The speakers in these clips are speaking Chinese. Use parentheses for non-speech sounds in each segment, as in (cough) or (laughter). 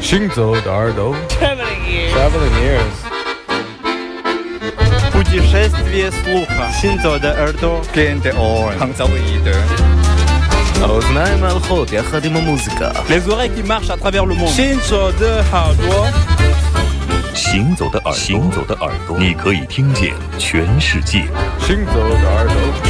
行走的耳朵。Traveling ears. Traveling ears. 不计生死的路哈。行走的耳 in the ears. 创造一的。Узнаем охот, я ходим о музыка. Les oreilles qui marchent à travers le monde. 行走的耳朵。行走的耳朵。行走的耳朵。你可以听见全世界。行走的耳朵。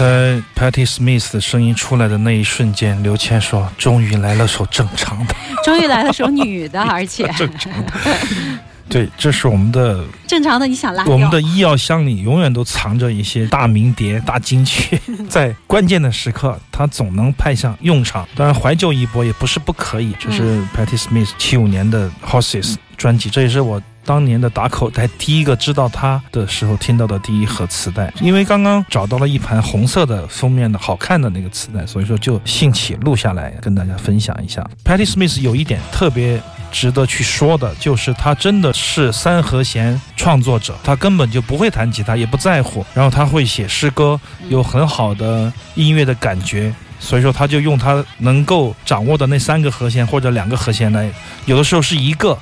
在 Patty Smith 的声音出来的那一瞬间，刘谦说：“终于来了首正常的，(laughs) 终于来了首女的，(laughs) 而且正常的。(laughs) ”对，这是我们的正常的，你想拉我们的医药箱里永远都藏着一些大名碟、大金曲，在关键的时刻，它总能派上用场。当然，怀旧一波也不是不可以。这是 Patty Smith 七五年的 Horses 专辑，这也是我当年的打口袋，第一个知道他的时候听到的第一盒磁带，因为刚刚找到了一盘红色的封面的好看的那个磁带，所以说就兴起录下来跟大家分享一下。Patti Smith 有一点特别值得去说的，就是他真的是三和弦创作者，他根本就不会弹吉他，也不在乎，然后他会写诗歌，有很好的音乐的感觉，所以说他就用他能够掌握的那三个和弦或者两个和弦来，有的时候是一个。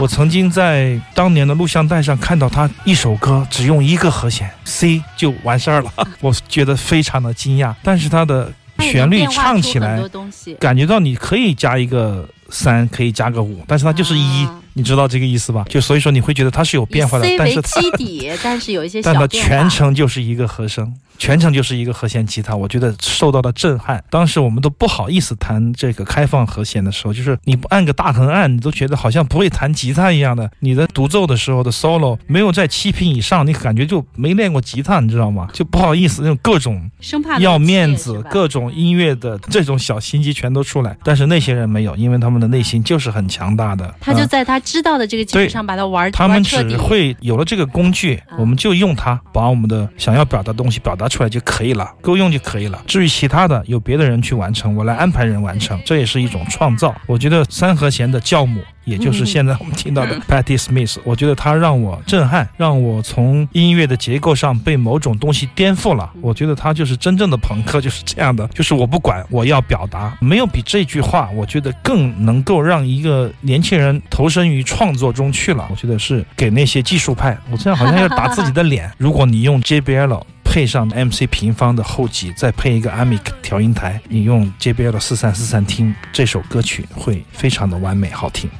我曾经在当年的录像带上看到他一首歌只用一个和弦 C 就完事儿了，(laughs) 我觉得非常的惊讶。但是他的旋律唱起来，感觉到你可以加一个三，可以加个五，但是它就是一。你知道这个意思吧？就所以说你会觉得它是有变化的，但是基底，(laughs) 但是有一些但它全程就是一个和声，全程就是一个和弦吉他。我觉得受到了震撼。当时我们都不好意思弹这个开放和弦的时候，就是你不按个大横按，你都觉得好像不会弹吉他一样的。你的独奏的时候的 solo 没有在七品以上，你感觉就没练过吉他，你知道吗？就不好意思，那种各种生怕要面子，各种音乐的这种小心机全都出来。但是那些人没有，因为他们的内心就是很强大的。他就在他。知道的这个基础上把它玩，他们只会有了这个工具，我们就用它把我们的想要表达的东西表达出来就可以了，够用就可以了。至于其他的，由别的人去完成，我来安排人完成，这也是一种创造。我觉得三和弦的教母。也就是现在我们听到的 Patti Smith，我觉得他让我震撼，让我从音乐的结构上被某种东西颠覆了。我觉得他就是真正的朋克，(laughs) 就是这样的，就是我不管，我要表达。没有比这句话，我觉得更能够让一个年轻人投身于创作中去了。我觉得是给那些技术派，我这样好像要打自己的脸。如果你用 JBL 配上 MC 平方的后级，再配一个 Amic 调音台，你用 JBL 的四三四三听这首歌曲，会非常的完美好听。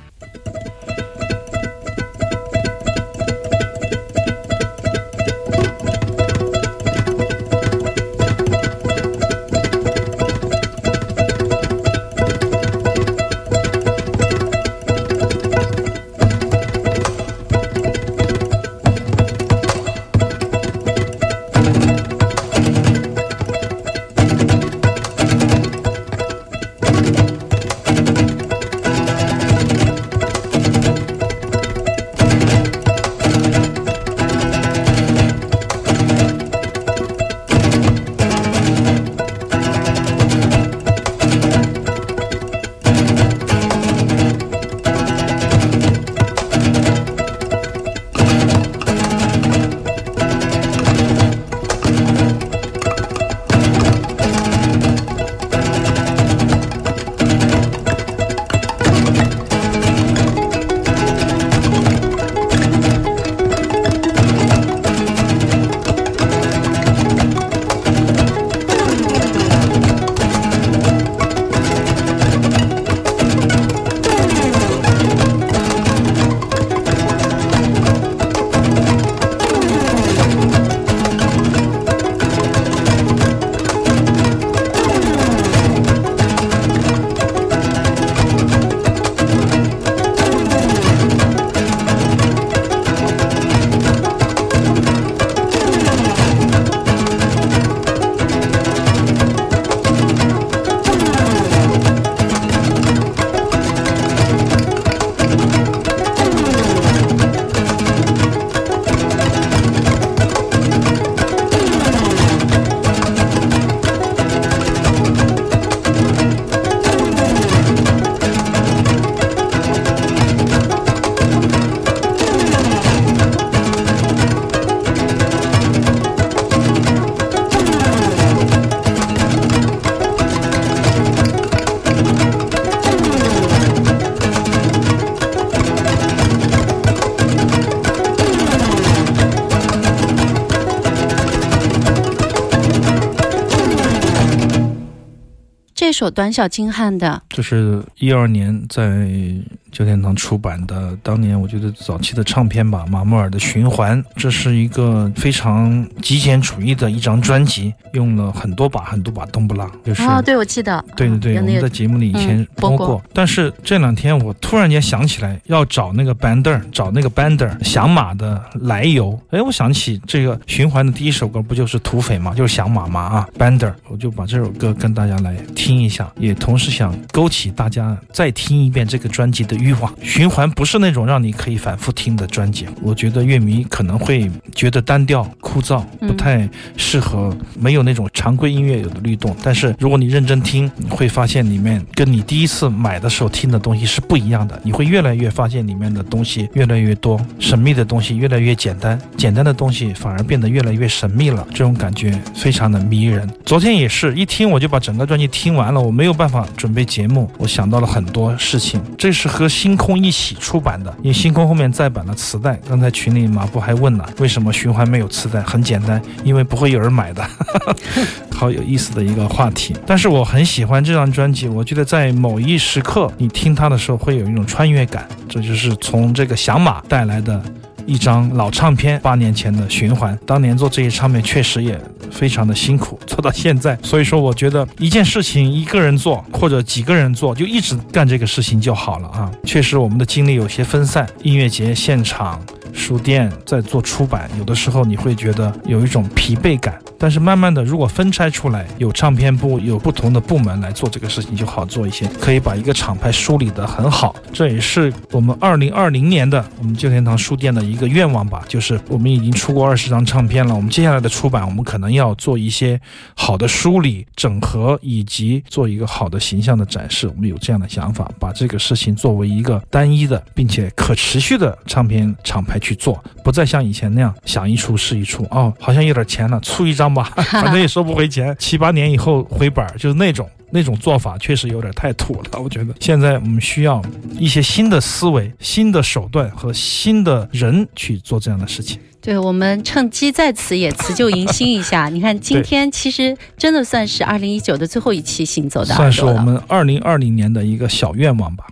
首短小精悍的，这是一二年在九天堂出版的，当年我觉得早期的唱片吧，马木尔的《循环》，这是一个非常极简主义的一张专辑，用了很多把很多把冬不拉，就是。哦，对，我记得，对对对，我们在节目里以前嗯播过但是这两天我突然间想起来要找那个 bander，找那个 bander 响马的来由。哎，我想起这个循环的第一首歌不就是土匪嘛，就是响马嘛啊，bander，我就把这首歌跟大家来听一下，也同时想勾起大家再听一遍这个专辑的欲望。循环不是那种让你可以反复听的专辑，我觉得乐迷可能会觉得单调枯燥，不嗯太适合，没那种常规音乐有的律动。但是如果你认真听，你会发现里面跟你第一次买的时候听的东西是不一样的。你会越来越发现里面的东西越来越多，神秘的东西越来越简单，简单的东西反而变得越来越神秘了。这种感觉非常的迷人。昨天也是一听我就把整个专辑听完了，我没有办法准备节目，我想到了很多事情。这是和星空一起出版的，因为星空后面再版了磁带。刚才群里马布还问了，为什么循环没有磁带？很简单，因为不会有人买的。(laughs) (laughs) 好有意思的一个话题，但是我很喜欢这张专辑，我觉得在某一时刻你听它的时候会有一种穿越感，这就是从这个响马带来的一张老唱片，八年前的循环。当年做这些唱片确实也非常的辛苦，做到现在，所以说我觉得一件事情一个人做或者几个人做，就一直干这个事情就好了啊。确实我们的精力有些分散，音乐节现场。书店在做出版，有的时候你会觉得有一种疲惫感，但是慢慢的，如果分拆出来，有唱片部，有不同的部门来做这个事情，就好做一些，可以把一个厂牌梳理得很好。这也是我们二零二零年的我们旧天堂书店的一个愿望吧，就是我们已经出过二十张唱片了，我们接下来的出版，我们可能要做一些好的梳理、整合，以及做一个好的形象的展示。我们有这样的想法，把这个事情作为一个单一的并且可持续的唱片厂牌去做，不再像以前那样想一出是一出。哦，好像有点钱了，出一张吧，(laughs) 反正也收不回钱，七八年以后回本儿，就是那种。那种做法确实有点太土了，我觉得现在我们需要一些新的思维、新的手段和新的人去做这样的事情。对，我们趁机在此也辞旧迎新一下。(laughs) 你看，今天其实真的算是二零一九的最后一期《行走的。算是我们二零二零年的一个小愿望吧。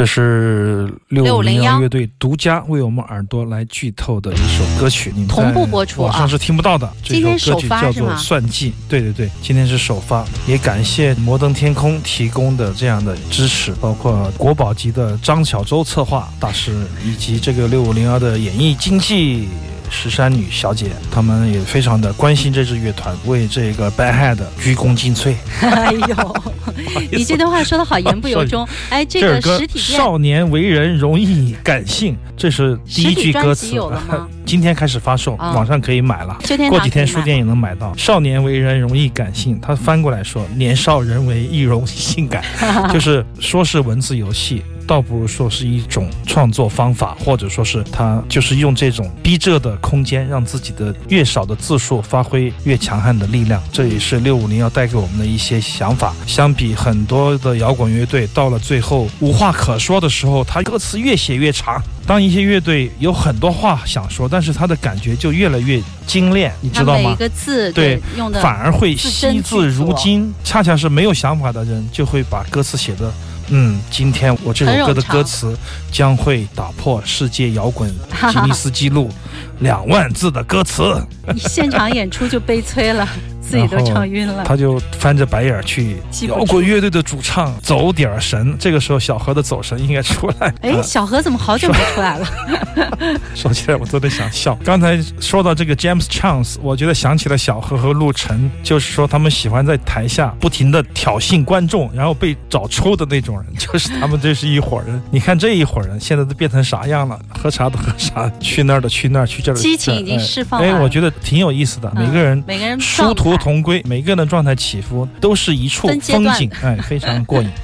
这是六五零幺乐队独家为我们耳朵来剧透的一首歌曲，你们同步在播出啊网上是听不到的。这首歌曲叫做算计》，对对对，今天是首发，也感谢摩登天空提供的这样的支持，包括国宝级的张小舟策划大师，以及这个六五零幺的演艺经纪。石山女小姐，她们也非常的关心这支乐团，为这个 Bad Head 鞠躬尽瘁。(laughs) 哎呦，(laughs) 你这段话说的好言不 (laughs) 由衷。哎，这个实体店少年为人容易感性，这是第一句歌词有了吗。今天开始发售，啊网上可以买了。过几天书店也能买到。少年为人容易感性，他翻过来说，年少人为易容性感，就是说是文字游戏。倒不如说是一种创作方法，或者说是他就是用这种逼仄的空间，让自己的越少的字数发挥越强悍的力量。这也是六五零要带给我们的一些想法。相比很多的摇滚乐队，到了最后无话可说的时候，他歌词越写越长。当一些乐队有很多话想说，但是他的感觉就越来越精炼，你知道吗它每一？个字对用的反而会惜字如金。恰恰是没有想法的人，就会把歌词写的，嗯，今天我这首歌的歌词将会打破世界摇滚吉尼斯纪录，(laughs) 两万字的歌词。你 (laughs) 现场演出就悲催了，自己都唱晕了。他就翻着白眼儿去摇滚乐队的主唱走点儿神。这个时候，小何的走神应该出来。(laughs) 哎，啊小何怎么好久没出来了？(laughs) 说起来我都得想笑。刚才说到这个 James Chance，我觉得想起了小何和陆晨，就是说他们喜欢在台下不停的挑衅观众，然后被找抽的那种人，(laughs) 就是他们这是一伙人。你看这一伙人现在都变成啥样了？喝茶的喝茶，去那儿的去那儿，去这儿的激情已经释放完了我觉得挺有意思的。每个人嗯每个人殊途同归，每个人的状态起伏都是一处风景，哎，非常过瘾。(laughs)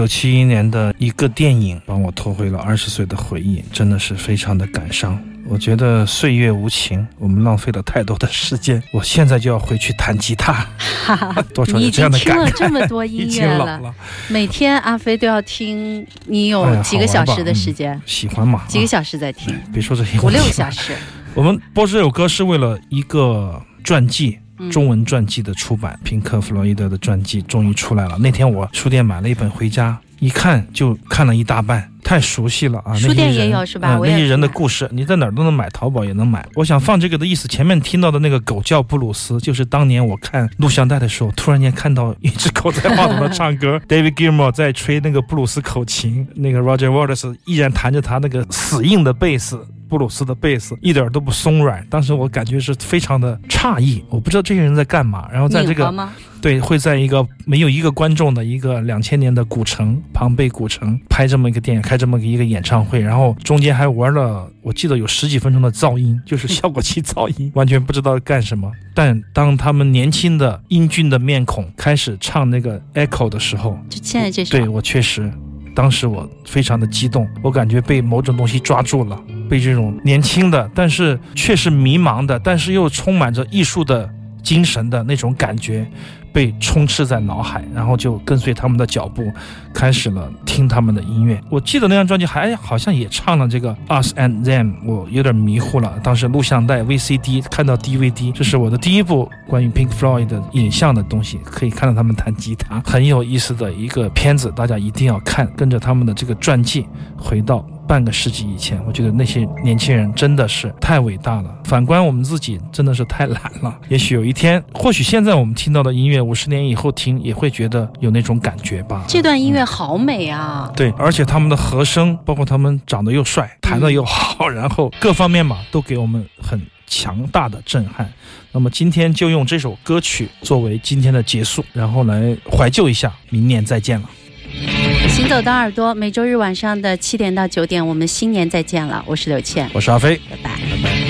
九七一年的一个电影帮我拖回了二十岁的回忆，真的是非常的感伤。我觉得岁月无情，我们浪费了太多的时间。我现在就要回去弹吉他，哈 (laughs) 哈多少有这样的经听了这么多音乐了，(laughs) 了。每天阿飞都要听，你有几个小时的时间？喜欢嘛？几个啊小时在听？别说这些，五六个小。时。我们播这首歌是为了一个传记，嗯中文传记的出版，平克·弗洛伊德的传记终于出来了。那天我书店买了一本回家，一看就看了一大半，太熟悉了啊！书店那些人也有是吧呃那些人的故事，你在哪儿都能买，淘宝也能买。我想放这个的意思，前面听到的那个狗叫布鲁斯，就是当年我看录像带的时候，突然间看到一只狗在话筒上 (laughs) 唱歌，David Gilmour 在吹那个布鲁斯口琴，那个 Roger Waters 依然弹着他那个死硬的贝斯。布鲁斯的贝斯一点都不松软，当时我感觉是非常的诧异，我不知道这些人在干嘛。然后在这个？对，会在一个没有一个观众的一个两千年的古城庞贝古城拍这么一个电影，开这么一个演唱会，然后中间还玩了，我记得有十几分钟的噪音，就是效果器噪音，(laughs) 完全不知道干什么。但当他们年轻的英俊的面孔开始唱那个 Echo 的时候，就现在这首对我确实，当时我非常的激动，我感觉被某种东西抓住了，被这种年轻的，但是却是迷茫的，但是又充满着艺术的精神的那种感觉，被充斥在脑海，然后就跟随他们的脚步，开始了听他们的音乐。我记得那张专辑还好像也唱了这个 Us and Them，我有点迷糊了。当时录像带、VCD 看到 DVD，这是我的第一部关于 Pink Floyd 的影像的东西，可以看到他们弹吉他，很有意思的一个片子，大家一定要看。跟着他们的这个传记，回到半个世纪以前，我觉得那些年轻人真的是太伟大了。反观我们自己，真的是太懒了。也许有一天，或许现在我们听到的音乐，五十年以后听也会觉得有那种感觉吧。这段音乐好美啊！对，而且他们的和声，包括他们长得又帅，弹得又好，(laughs) 然后各方面嘛，都给我们很强大的震撼。那么今天就用这首歌曲作为今天的结束，然后来怀旧一下，明年再见了。行走的耳朵，每周日晚上的七点到九点，我们新年再见了。我是刘倩，我是阿飞。拜拜。